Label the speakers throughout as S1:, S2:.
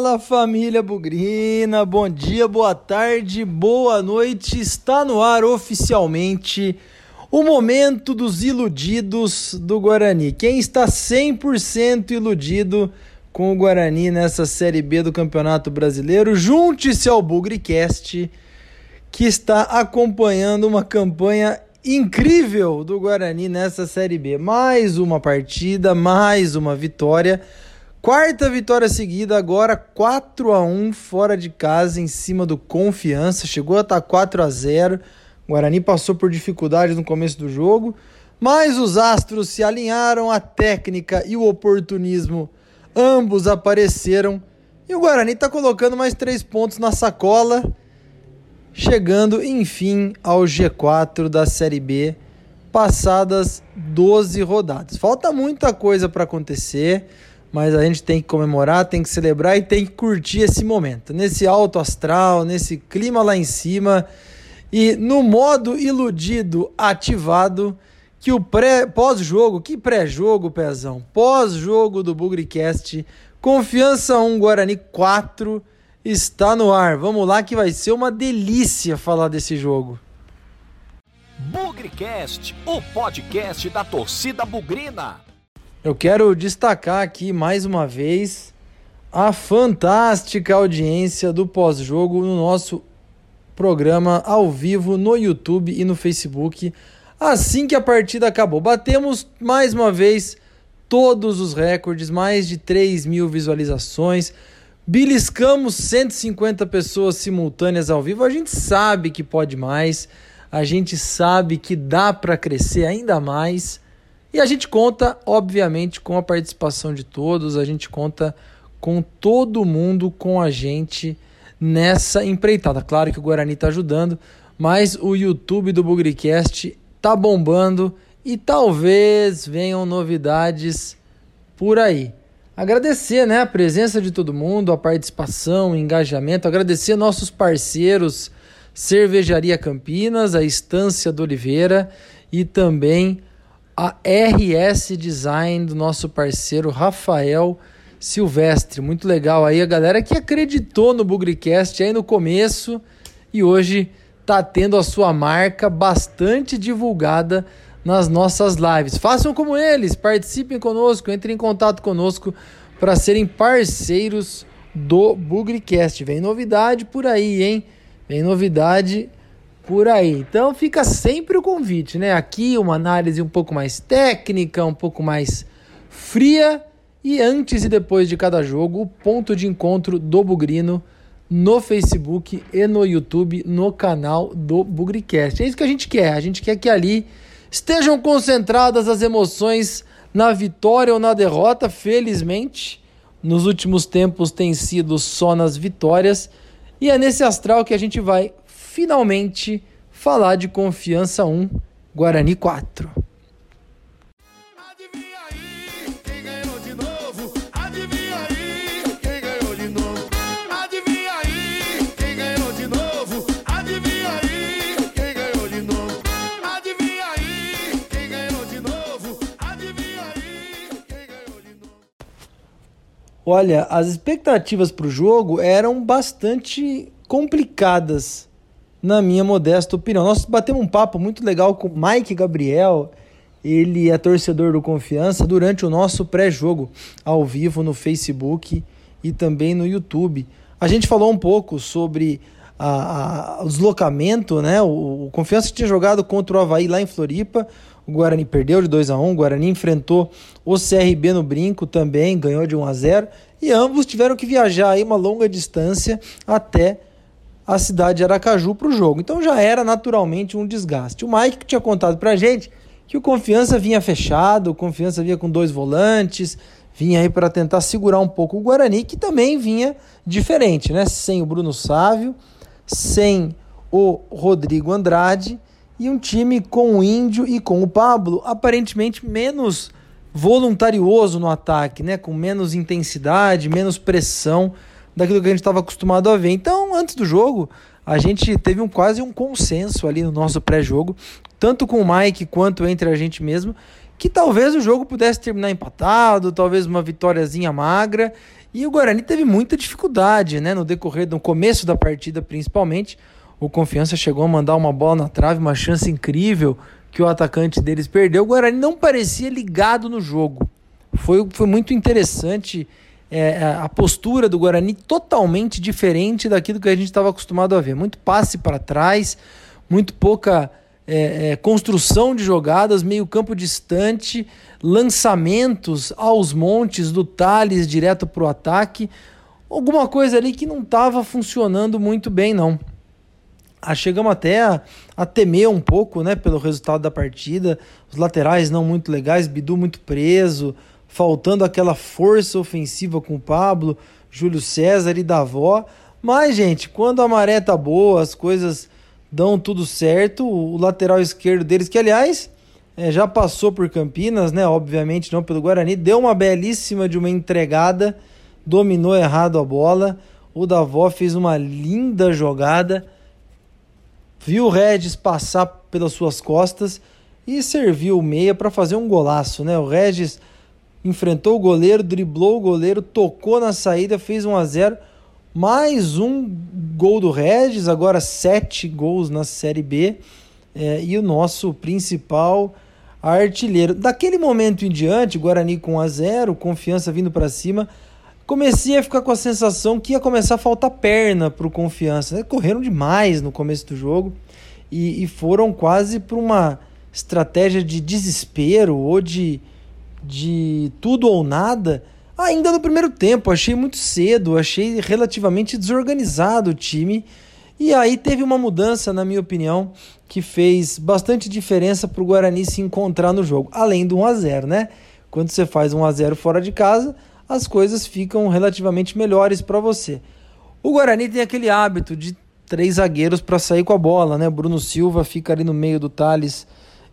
S1: Fala família Bugrina, bom dia, boa tarde, boa noite. Está no ar oficialmente o momento dos iludidos do Guarani. Quem está 100% iludido com o Guarani nessa Série B do Campeonato Brasileiro, junte-se ao Bugricast, que está acompanhando uma campanha incrível do Guarani nessa Série B. Mais uma partida, mais uma vitória. Quarta vitória seguida, agora 4 a 1 fora de casa em cima do Confiança. Chegou a estar 4 a 0. O Guarani passou por dificuldades no começo do jogo, mas os astros se alinharam, a técnica e o oportunismo ambos apareceram. E o Guarani está colocando mais três pontos na sacola, chegando enfim ao G4 da Série B, passadas 12 rodadas. Falta muita coisa para acontecer mas a gente tem que comemorar, tem que celebrar e tem que curtir esse momento, nesse alto astral, nesse clima lá em cima e no modo iludido ativado que o pré pós-jogo, que pré-jogo, pezão, pós-jogo do Bugricast, Confiança 1 Guarani 4 está no ar. Vamos lá que vai ser uma delícia falar desse jogo.
S2: Bugricast, o podcast da torcida bugrina.
S1: Eu quero destacar aqui mais uma vez a fantástica audiência do pós-jogo no nosso programa ao vivo no YouTube e no Facebook. Assim que a partida acabou, batemos mais uma vez todos os recordes, mais de 3 mil visualizações, beliscamos 150 pessoas simultâneas ao vivo. A gente sabe que pode mais, a gente sabe que dá para crescer ainda mais. E a gente conta, obviamente, com a participação de todos, a gente conta com todo mundo com a gente nessa empreitada. Claro que o Guarani está ajudando, mas o YouTube do Bugricast tá bombando e talvez venham novidades por aí. Agradecer né, a presença de todo mundo, a participação, o engajamento, agradecer nossos parceiros Cervejaria Campinas, a Estância do Oliveira e também a RS Design do nosso parceiro Rafael Silvestre. Muito legal aí a galera que acreditou no Bugricast aí no começo e hoje está tendo a sua marca bastante divulgada nas nossas lives. Façam como eles, participem conosco, entrem em contato conosco para serem parceiros do Bugricast. Vem novidade por aí, hein? Vem novidade por aí. Então fica sempre o convite, né? Aqui uma análise um pouco mais técnica, um pouco mais fria e antes e depois de cada jogo, o ponto de encontro do Bugrino no Facebook e no YouTube, no canal do Bugricast. É isso que a gente quer. A gente quer que ali estejam concentradas as emoções na vitória ou na derrota. Felizmente, nos últimos tempos tem sido só nas vitórias. E é nesse astral que a gente vai finalmente falar de Confiança 1, Guarani 4. Olha, as expectativas para o jogo eram bastante complicadas na minha modesta opinião. Nós batemos um papo muito legal com o Mike Gabriel, ele é torcedor do Confiança, durante o nosso pré-jogo ao vivo no Facebook e também no YouTube. A gente falou um pouco sobre a, a, o deslocamento, né? O, o, Confiança tinha jogado contra o Havaí lá em Floripa, o Guarani perdeu de 2 a 1 o Guarani enfrentou o CRB no Brinco também, ganhou de 1 a 0 e ambos tiveram que viajar aí uma longa distância até a cidade de Aracaju para o jogo. Então já era naturalmente um desgaste. O Mike tinha contado para a gente que o Confiança vinha fechado, o Confiança vinha com dois volantes, vinha aí para tentar segurar um pouco o Guarani, que também vinha diferente, né? Sem o Bruno Sávio, sem o Rodrigo Andrade e um time com o Índio e com o Pablo aparentemente menos voluntarioso no ataque, né? Com menos intensidade, menos pressão daquilo que a gente estava acostumado a ver. Então, antes do jogo, a gente teve um quase um consenso ali no nosso pré-jogo, tanto com o Mike quanto entre a gente mesmo, que talvez o jogo pudesse terminar empatado, talvez uma vitóriazinha magra E o Guarani teve muita dificuldade, né? No decorrer do começo da partida, principalmente. O Confiança chegou a mandar uma bola na trave, uma chance incrível que o atacante deles perdeu. O Guarani não parecia ligado no jogo. Foi, foi muito interessante é, é a postura do Guarani totalmente diferente daquilo que a gente estava acostumado a ver. Muito passe para trás, muito pouca é, é, construção de jogadas, meio campo distante, lançamentos aos montes do Thales direto para o ataque. Alguma coisa ali que não estava funcionando muito bem, não. Ah, chegamos até a, a, temer um pouco né, pelo resultado da partida. Os laterais não muito legais, Bidu muito preso, faltando aquela força ofensiva com Pablo, Júlio César e Davó. Mas, gente, quando a maré tá boa, as coisas dão tudo certo. O lateral esquerdo deles, que aliás é, já passou por Campinas, né? Obviamente não pelo Guarani, deu uma belíssima de uma entregada, dominou errado a bola. O Davó fez uma linda jogada, viu o Regis passar pelas suas costas e serviu o meia para fazer um golaço, né? O Regis enfrentou o goleiro, driblou o goleiro, tocou na saída, fez 1 a 0 mais um gol do Regis, agora sete gols na Série B. É, e o nosso principal artilheiro. Daquele momento em diante, Guarani com 1 a 0 confiança vindo para cima. Comecei a ficar com a sensação que ia começar a faltar perna para o confiança. Né? Correram demais no começo do jogo e, e foram quase para uma estratégia de desespero ou de, de tudo ou nada Ainda no primeiro tempo, achei muito cedo, achei relativamente desorganizado o time. E aí teve uma mudança, na minha opinião, que fez bastante diferença para o Guarani se encontrar no jogo. Além do 1x0, né? Quando você faz 1x0 fora de casa, as coisas ficam relativamente melhores para você. O Guarani tem aquele hábito de três zagueiros para sair com a bola, né? Bruno Silva fica ali no meio do Thales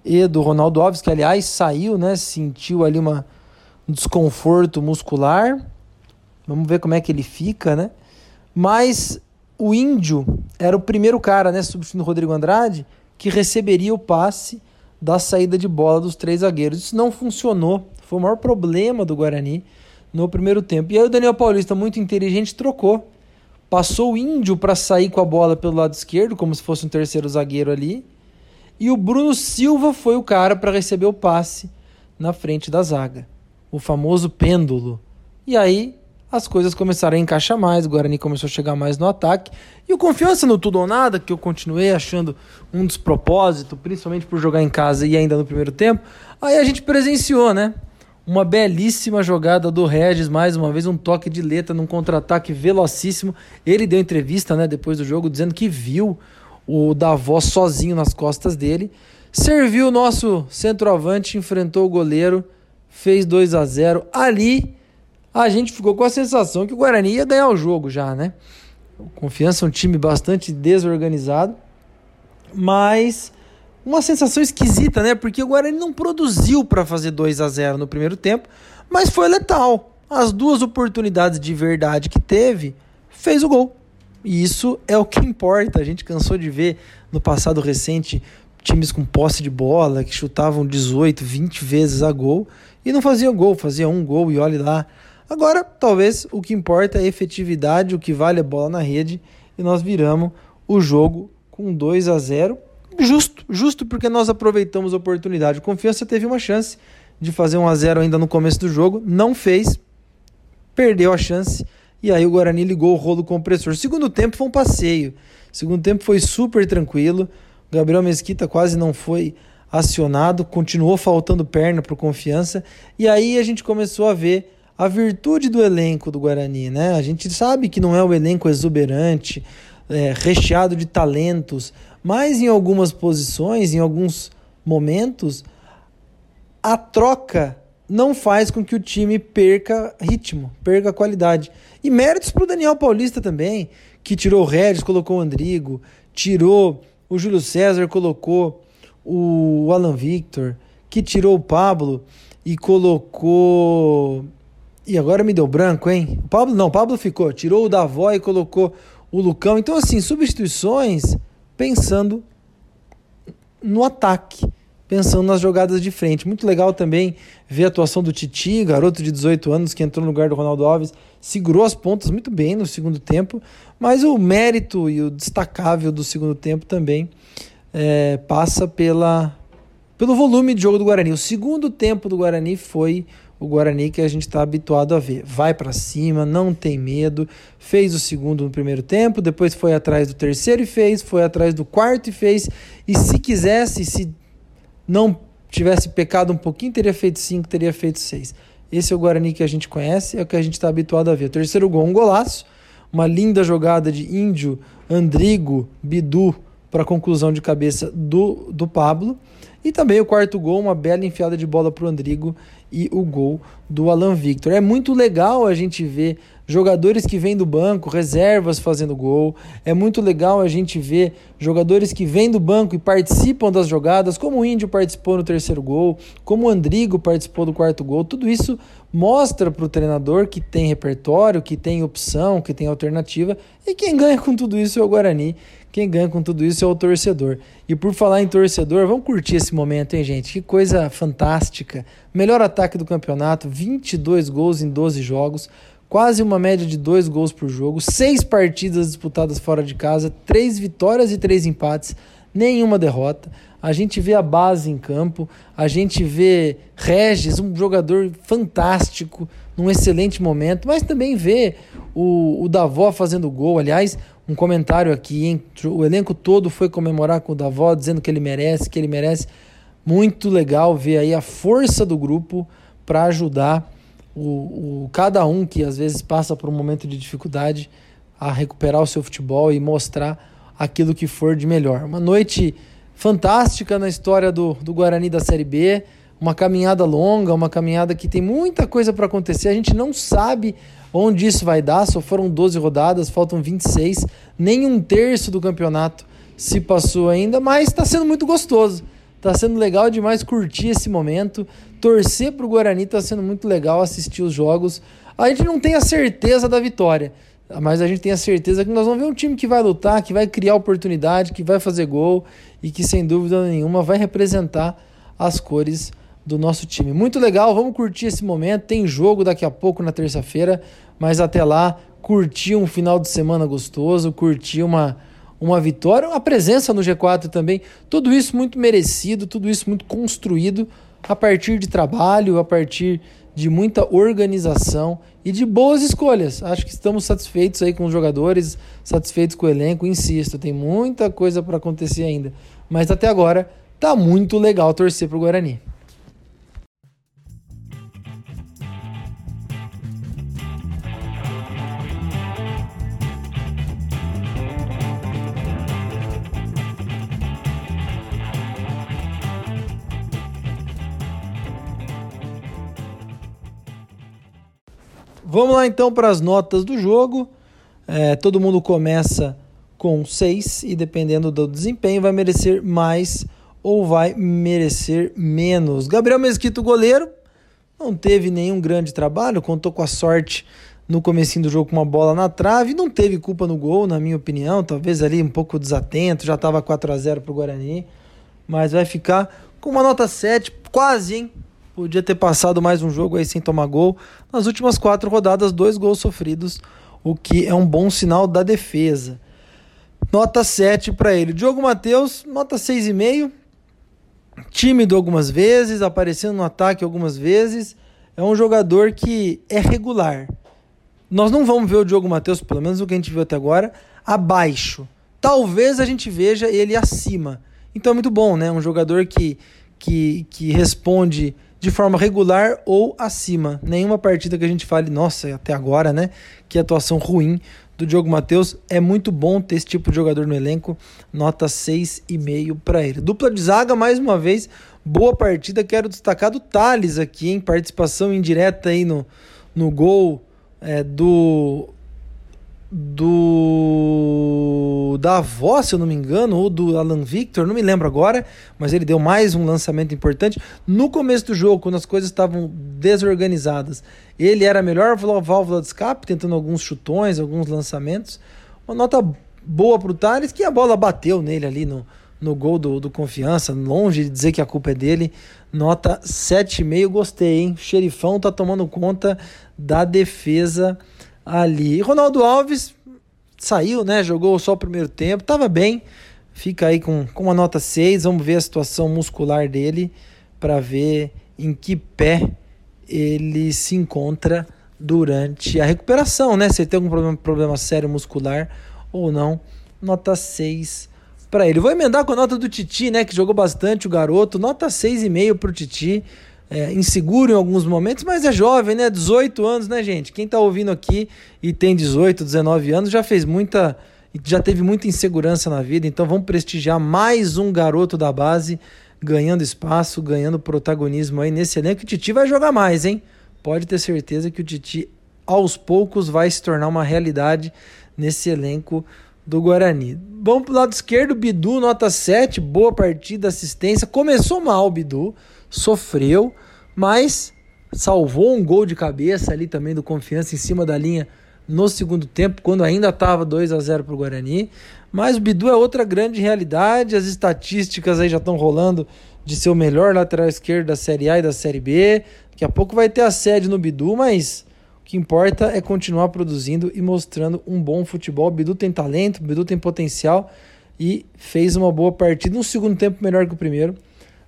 S1: e do Ronaldo Alves, que aliás saiu, né? Sentiu ali uma um desconforto muscular. Vamos ver como é que ele fica, né? Mas o Índio era o primeiro cara, né, substituindo o Rodrigo Andrade, que receberia o passe da saída de bola dos três zagueiros. Isso não funcionou. Foi o maior problema do Guarani no primeiro tempo. E aí o Daniel Paulista, muito inteligente, trocou. Passou o Índio para sair com a bola pelo lado esquerdo, como se fosse um terceiro zagueiro ali. E o Bruno Silva foi o cara para receber o passe na frente da zaga o famoso pêndulo. E aí as coisas começaram a encaixar mais, o Guarani começou a chegar mais no ataque. E o confiança no tudo ou nada, que eu continuei achando um despropósito, principalmente por jogar em casa e ainda no primeiro tempo, aí a gente presenciou, né? Uma belíssima jogada do Regis, mais uma vez um toque de letra num contra-ataque velocíssimo. Ele deu entrevista, né, depois do jogo, dizendo que viu o Davos sozinho nas costas dele. Serviu o nosso centroavante, enfrentou o goleiro fez 2 a 0 Ali a gente ficou com a sensação que o Guarani ia ganhar o jogo já, né? Confiança é um time bastante desorganizado, mas uma sensação esquisita, né? Porque o Guarani não produziu para fazer 2 a 0 no primeiro tempo, mas foi letal. As duas oportunidades de verdade que teve, fez o gol. E isso é o que importa. A gente cansou de ver no passado recente times com posse de bola que chutavam 18, 20 vezes a gol e não fazia gol, fazia um gol e olhe lá. Agora, talvez o que importa é a efetividade, o que vale é bola na rede e nós viramos o jogo com 2 a 0 justo, justo porque nós aproveitamos a oportunidade. O Confiança teve uma chance de fazer 1 a 0 ainda no começo do jogo, não fez, perdeu a chance e aí o Guarani ligou o rolo compressor. Segundo tempo foi um passeio. Segundo tempo foi super tranquilo. O Gabriel Mesquita quase não foi acionado, continuou faltando perna para confiança, e aí a gente começou a ver a virtude do elenco do Guarani, né? A gente sabe que não é o elenco exuberante, é, recheado de talentos, mas em algumas posições, em alguns momentos, a troca não faz com que o time perca ritmo, perca qualidade. E méritos para o Daniel Paulista também, que tirou o Regis, colocou o Andrigo, tirou o Júlio César, colocou o Alan Victor, que tirou o Pablo e colocou. E agora me deu branco, hein? O Pablo não, o Pablo ficou, tirou o Davó e colocou o Lucão. Então, assim, substituições pensando no ataque, pensando nas jogadas de frente. Muito legal também ver a atuação do Titi, garoto de 18 anos que entrou no lugar do Ronaldo Alves, segurou as pontas muito bem no segundo tempo, mas o mérito e o destacável do segundo tempo também é, passa pela, pelo volume de jogo do Guarani. O segundo tempo do Guarani foi o Guarani que a gente está habituado a ver. Vai para cima, não tem medo. Fez o segundo no primeiro tempo, depois foi atrás do terceiro e fez, foi atrás do quarto e fez. E se quisesse, se não tivesse pecado um pouquinho, teria feito cinco, teria feito seis. Esse é o Guarani que a gente conhece, é o que a gente está habituado a ver. O terceiro gol, um golaço, uma linda jogada de Índio, Andrigo, Bidu para a conclusão de cabeça do, do Pablo. E também o quarto gol, uma bela enfiada de bola para o Andrigo e o gol do Alan Victor. É muito legal a gente ver jogadores que vêm do banco, reservas fazendo gol. É muito legal a gente ver jogadores que vêm do banco e participam das jogadas, como o Índio participou no terceiro gol, como o Andrigo participou do quarto gol. Tudo isso mostra para o treinador que tem repertório, que tem opção, que tem alternativa. E quem ganha com tudo isso é o Guarani. Quem ganha com tudo isso é o torcedor. E por falar em torcedor, vamos curtir esse momento, hein, gente? Que coisa fantástica. Melhor ataque do campeonato, 22 gols em 12 jogos quase uma média de dois gols por jogo, seis partidas disputadas fora de casa, três vitórias e três empates, nenhuma derrota. A gente vê a base em campo, a gente vê Regis, um jogador fantástico, num excelente momento, mas também vê o, o Davó fazendo gol. Aliás, um comentário aqui, hein? o elenco todo foi comemorar com o Davó, dizendo que ele merece, que ele merece. Muito legal ver aí a força do grupo para ajudar o, o, cada um que às vezes passa por um momento de dificuldade a recuperar o seu futebol e mostrar aquilo que for de melhor. Uma noite fantástica na história do, do Guarani da Série B, uma caminhada longa, uma caminhada que tem muita coisa para acontecer. A gente não sabe onde isso vai dar, só foram 12 rodadas, faltam 26, nem um terço do campeonato se passou ainda, mas está sendo muito gostoso. Está sendo legal demais curtir esse momento. Torcer para o Guarani está sendo muito legal assistir os jogos. A gente não tem a certeza da vitória, mas a gente tem a certeza que nós vamos ver um time que vai lutar, que vai criar oportunidade, que vai fazer gol e que sem dúvida nenhuma vai representar as cores do nosso time. Muito legal, vamos curtir esse momento. Tem jogo daqui a pouco na terça-feira, mas até lá, curtir um final de semana gostoso, curtir uma uma vitória, uma presença no G4 também. Tudo isso muito merecido, tudo isso muito construído a partir de trabalho, a partir de muita organização e de boas escolhas. Acho que estamos satisfeitos aí com os jogadores, satisfeitos com o elenco. Insisto, tem muita coisa para acontecer ainda, mas até agora tá muito legal torcer para o Guarani. Vamos lá então para as notas do jogo. É, todo mundo começa com 6 e dependendo do desempenho vai merecer mais ou vai merecer menos. Gabriel Mesquito, goleiro, não teve nenhum grande trabalho, contou com a sorte no comecinho do jogo com uma bola na trave, não teve culpa no gol, na minha opinião, talvez ali um pouco desatento, já estava 4 a 0 para o Guarani, mas vai ficar com uma nota 7, quase, hein? Podia ter passado mais um jogo aí sem tomar gol. Nas últimas quatro rodadas, dois gols sofridos, o que é um bom sinal da defesa. Nota 7 para ele. Diogo Matheus, nota 6,5. Tímido algumas vezes, aparecendo no ataque algumas vezes. É um jogador que é regular. Nós não vamos ver o Diogo Matheus, pelo menos o que a gente viu até agora, abaixo. Talvez a gente veja ele acima. Então é muito bom, né? Um jogador que, que, que responde de forma regular ou acima. Nenhuma partida que a gente fale, nossa, até agora, né? Que atuação ruim do Diogo Matheus. É muito bom ter esse tipo de jogador no elenco. Nota 6,5 para ele. Dupla de zaga, mais uma vez, boa partida. Quero destacar do Thales aqui, em participação indireta aí no, no gol é, do do da avó, se eu não me engano, ou do Alan Victor, não me lembro agora, mas ele deu mais um lançamento importante no começo do jogo, quando as coisas estavam desorganizadas. Ele era a melhor válvula de escape, tentando alguns chutões, alguns lançamentos. Uma nota boa para o Thales, que a bola bateu nele ali no, no gol do, do Confiança, longe de dizer que a culpa é dele. Nota 7,5, gostei, hein? O xerifão tá tomando conta da defesa ali. Ronaldo Alves saiu, né? Jogou só o primeiro tempo, tava bem. Fica aí com, com uma nota 6. Vamos ver a situação muscular dele para ver em que pé ele se encontra durante a recuperação, né? Se ele tem algum problema, problema sério muscular ou não. Nota 6 para ele. Vou emendar com a nota do Titi, né? Que jogou bastante o garoto. Nota 6,5 para o Titi. É, inseguro em alguns momentos, mas é jovem, né? 18 anos, né, gente? Quem tá ouvindo aqui e tem 18, 19 anos já fez muita. Já teve muita insegurança na vida, então vamos prestigiar mais um garoto da base ganhando espaço, ganhando protagonismo aí nesse elenco. O Titi vai jogar mais, hein? Pode ter certeza que o Titi aos poucos vai se tornar uma realidade nesse elenco do Guarani. Vamos pro lado esquerdo, Bidu, nota 7, boa partida, assistência. Começou mal Bidu, sofreu, mas salvou um gol de cabeça ali também do Confiança em cima da linha no segundo tempo, quando ainda estava 2 a 0 para o Guarani. Mas o Bidu é outra grande realidade, as estatísticas aí já estão rolando de ser o melhor lateral esquerdo da Série A e da Série B. Daqui a pouco vai ter a sede no Bidu, mas o que importa é continuar produzindo e mostrando um bom futebol. O Bidu tem talento, o Bidu tem potencial e fez uma boa partida. No segundo tempo, melhor que o primeiro.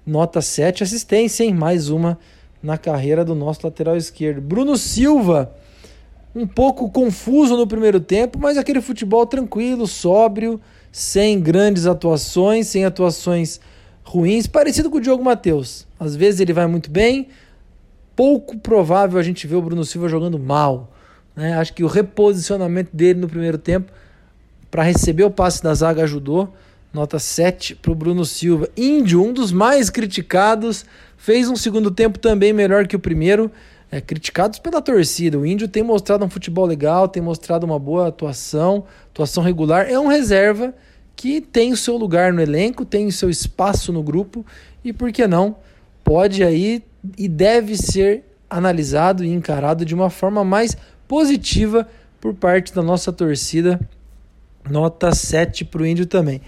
S1: Nota 7, assistência, hein? Mais uma na carreira do nosso lateral esquerdo. Bruno Silva, um pouco confuso no primeiro tempo, mas aquele futebol tranquilo, sóbrio, sem grandes atuações, sem atuações ruins, parecido com o Diogo Matheus. Às vezes ele vai muito bem, pouco provável a gente ver o Bruno Silva jogando mal. Né? Acho que o reposicionamento dele no primeiro tempo para receber o passe da zaga ajudou. Nota 7 para o Bruno Silva. Índio, um dos mais criticados, fez um segundo tempo também melhor que o primeiro. É, criticados pela torcida. O Índio tem mostrado um futebol legal, tem mostrado uma boa atuação, atuação regular. É um reserva que tem o seu lugar no elenco, tem o seu espaço no grupo e, por que não, pode aí e deve ser analisado e encarado de uma forma mais positiva por parte da nossa torcida. Nota 7 para o Índio também.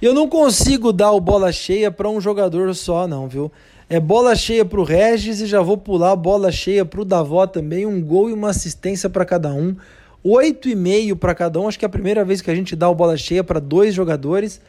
S1: Eu não consigo dar o bola cheia para um jogador só, não, viu? É bola cheia para o Regis e já vou pular bola cheia para o Davó também. Um gol e uma assistência para cada um. 8,5 para cada um. Acho que é a primeira vez que a gente dá o bola cheia para dois jogadores.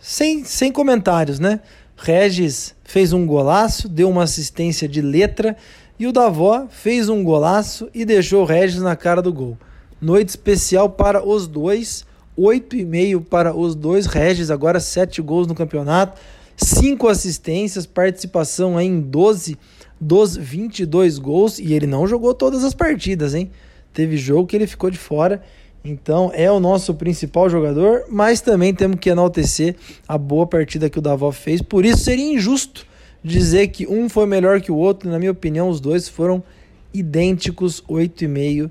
S1: Sem, sem comentários, né? Regis fez um golaço, deu uma assistência de letra e o Davó fez um golaço e deixou o Regis na cara do gol. Noite especial para os dois, 8,5 para os dois. Regis agora 7 gols no campeonato, 5 assistências, participação em 12 dos 22 gols e ele não jogou todas as partidas, hein? Teve jogo que ele ficou de fora então é o nosso principal jogador, mas também temos que enaltecer a boa partida que o Davó fez. Por isso seria injusto dizer que um foi melhor que o outro. Na minha opinião, os dois foram idênticos, 8,5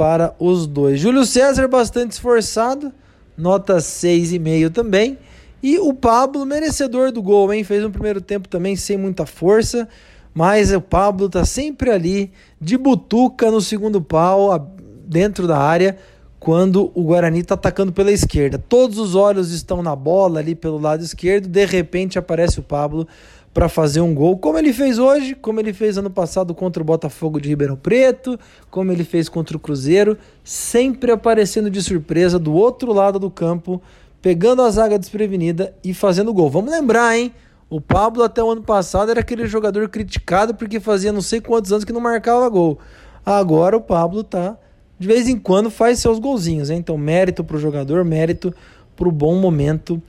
S1: para os dois. Júlio César bastante esforçado, nota 6,5 também. E o Pablo, merecedor do gol, hein? Fez um primeiro tempo também sem muita força, mas o Pablo tá sempre ali de butuca no segundo pau, dentro da área quando o Guarani está atacando pela esquerda. Todos os olhos estão na bola ali pelo lado esquerdo, de repente aparece o Pablo para fazer um gol, como ele fez hoje, como ele fez ano passado contra o Botafogo de Ribeirão Preto, como ele fez contra o Cruzeiro, sempre aparecendo de surpresa do outro lado do campo, pegando a zaga desprevenida e fazendo gol. Vamos lembrar, hein? O Pablo até o ano passado era aquele jogador criticado porque fazia não sei quantos anos que não marcava gol. Agora o Pablo tá de vez em quando faz seus golzinhos. Hein? Então, mérito para o jogador, mérito para o bom momento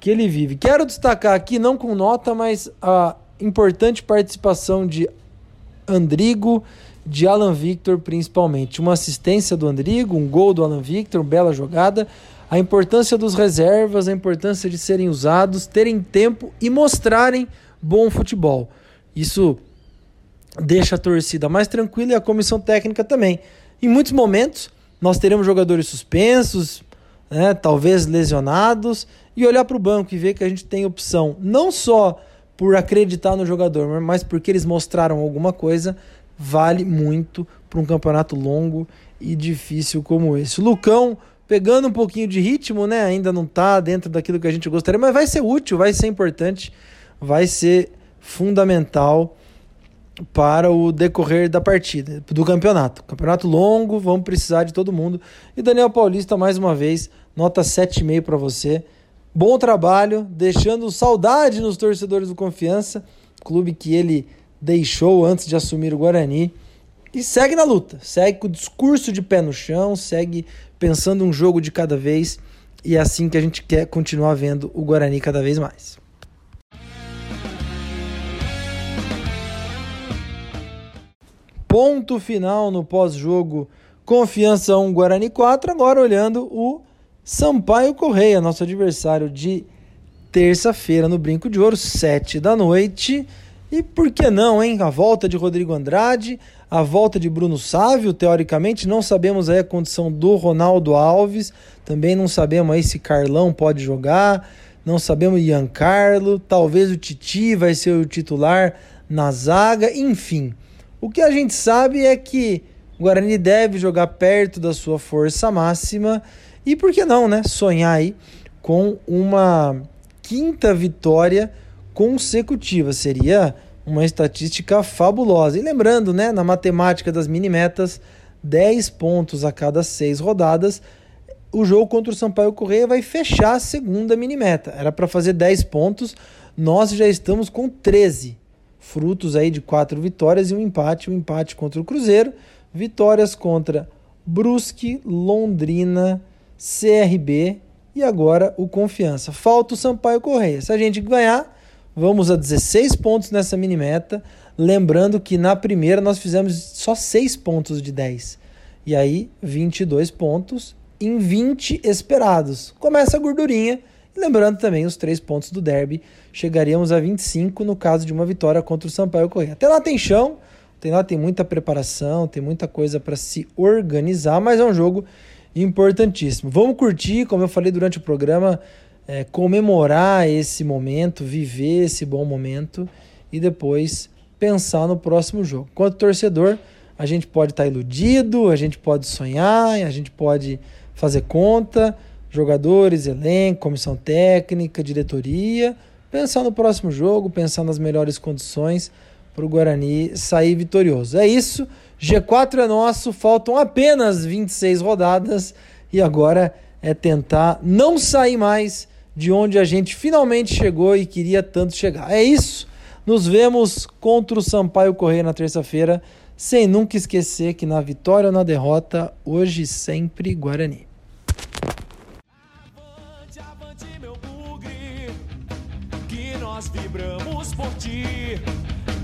S1: que ele vive. Quero destacar aqui, não com nota, mas a importante participação de Andrigo, de Alan Victor principalmente. Uma assistência do Andrigo, um gol do Alan Victor, bela jogada. A importância dos reservas, a importância de serem usados, terem tempo e mostrarem bom futebol. Isso deixa a torcida mais tranquila e a comissão técnica também. Em muitos momentos, nós teremos jogadores suspensos, né, talvez lesionados, e olhar para o banco e ver que a gente tem opção não só por acreditar no jogador, mas porque eles mostraram alguma coisa, vale muito para um campeonato longo e difícil como esse. Lucão pegando um pouquinho de ritmo, né? Ainda não tá dentro daquilo que a gente gostaria, mas vai ser útil, vai ser importante, vai ser fundamental para o decorrer da partida, do campeonato. Campeonato longo, vamos precisar de todo mundo. E Daniel Paulista, mais uma vez, nota 7,5 para você. Bom trabalho, deixando saudade nos torcedores do Confiança, clube que ele deixou antes de assumir o Guarani. E segue na luta, segue com o discurso de pé no chão, segue pensando um jogo de cada vez. E é assim que a gente quer continuar vendo o Guarani cada vez mais. Ponto final no pós-jogo Confiança 1 Guarani 4. Agora olhando o Sampaio Correia, nosso adversário de terça-feira no Brinco de Ouro, 7 da noite. E por que não, hein? A volta de Rodrigo Andrade, a volta de Bruno Sávio, teoricamente, não sabemos aí a condição do Ronaldo Alves, também não sabemos aí se Carlão pode jogar, não sabemos Ian Carlo, talvez o Titi vai ser o titular na zaga, enfim. O que a gente sabe é que o Guarani deve jogar perto da sua força máxima e por que não, né? Sonhar aí com uma quinta vitória consecutiva. Seria uma estatística fabulosa. E lembrando, né, na matemática das mini metas, 10 pontos a cada 6 rodadas, o jogo contra o Sampaio Correia vai fechar a segunda mini meta. Era para fazer 10 pontos, nós já estamos com 13 frutos aí de quatro vitórias e um empate, um empate contra o Cruzeiro, vitórias contra Brusque, Londrina, CRB e agora o Confiança. Falta o Sampaio Correia. Se a gente ganhar, vamos a 16 pontos nessa mini meta. Lembrando que na primeira nós fizemos só 6 pontos de 10. E aí, 22 pontos em 20 esperados. Começa a gordurinha lembrando também os três pontos do derby, chegaríamos a 25 no caso de uma vitória contra o Sampaio Correia. Até lá tem chão, tem lá tem muita preparação, tem muita coisa para se organizar, mas é um jogo importantíssimo. Vamos curtir, como eu falei durante o programa, é, comemorar esse momento, viver esse bom momento e depois pensar no próximo jogo. Quanto torcedor, a gente pode estar tá iludido, a gente pode sonhar, a gente pode fazer conta, jogadores, elenco, comissão técnica, diretoria, pensar no próximo jogo, pensar nas melhores condições para o Guarani sair vitorioso. É isso, G4 é nosso, faltam apenas 26 rodadas e agora é tentar não sair mais de onde a gente finalmente chegou e queria tanto chegar. É isso, nos vemos contra o Sampaio Correia na terça-feira, sem nunca esquecer que na vitória ou na derrota, hoje sempre Guarani. nós vibramos por ti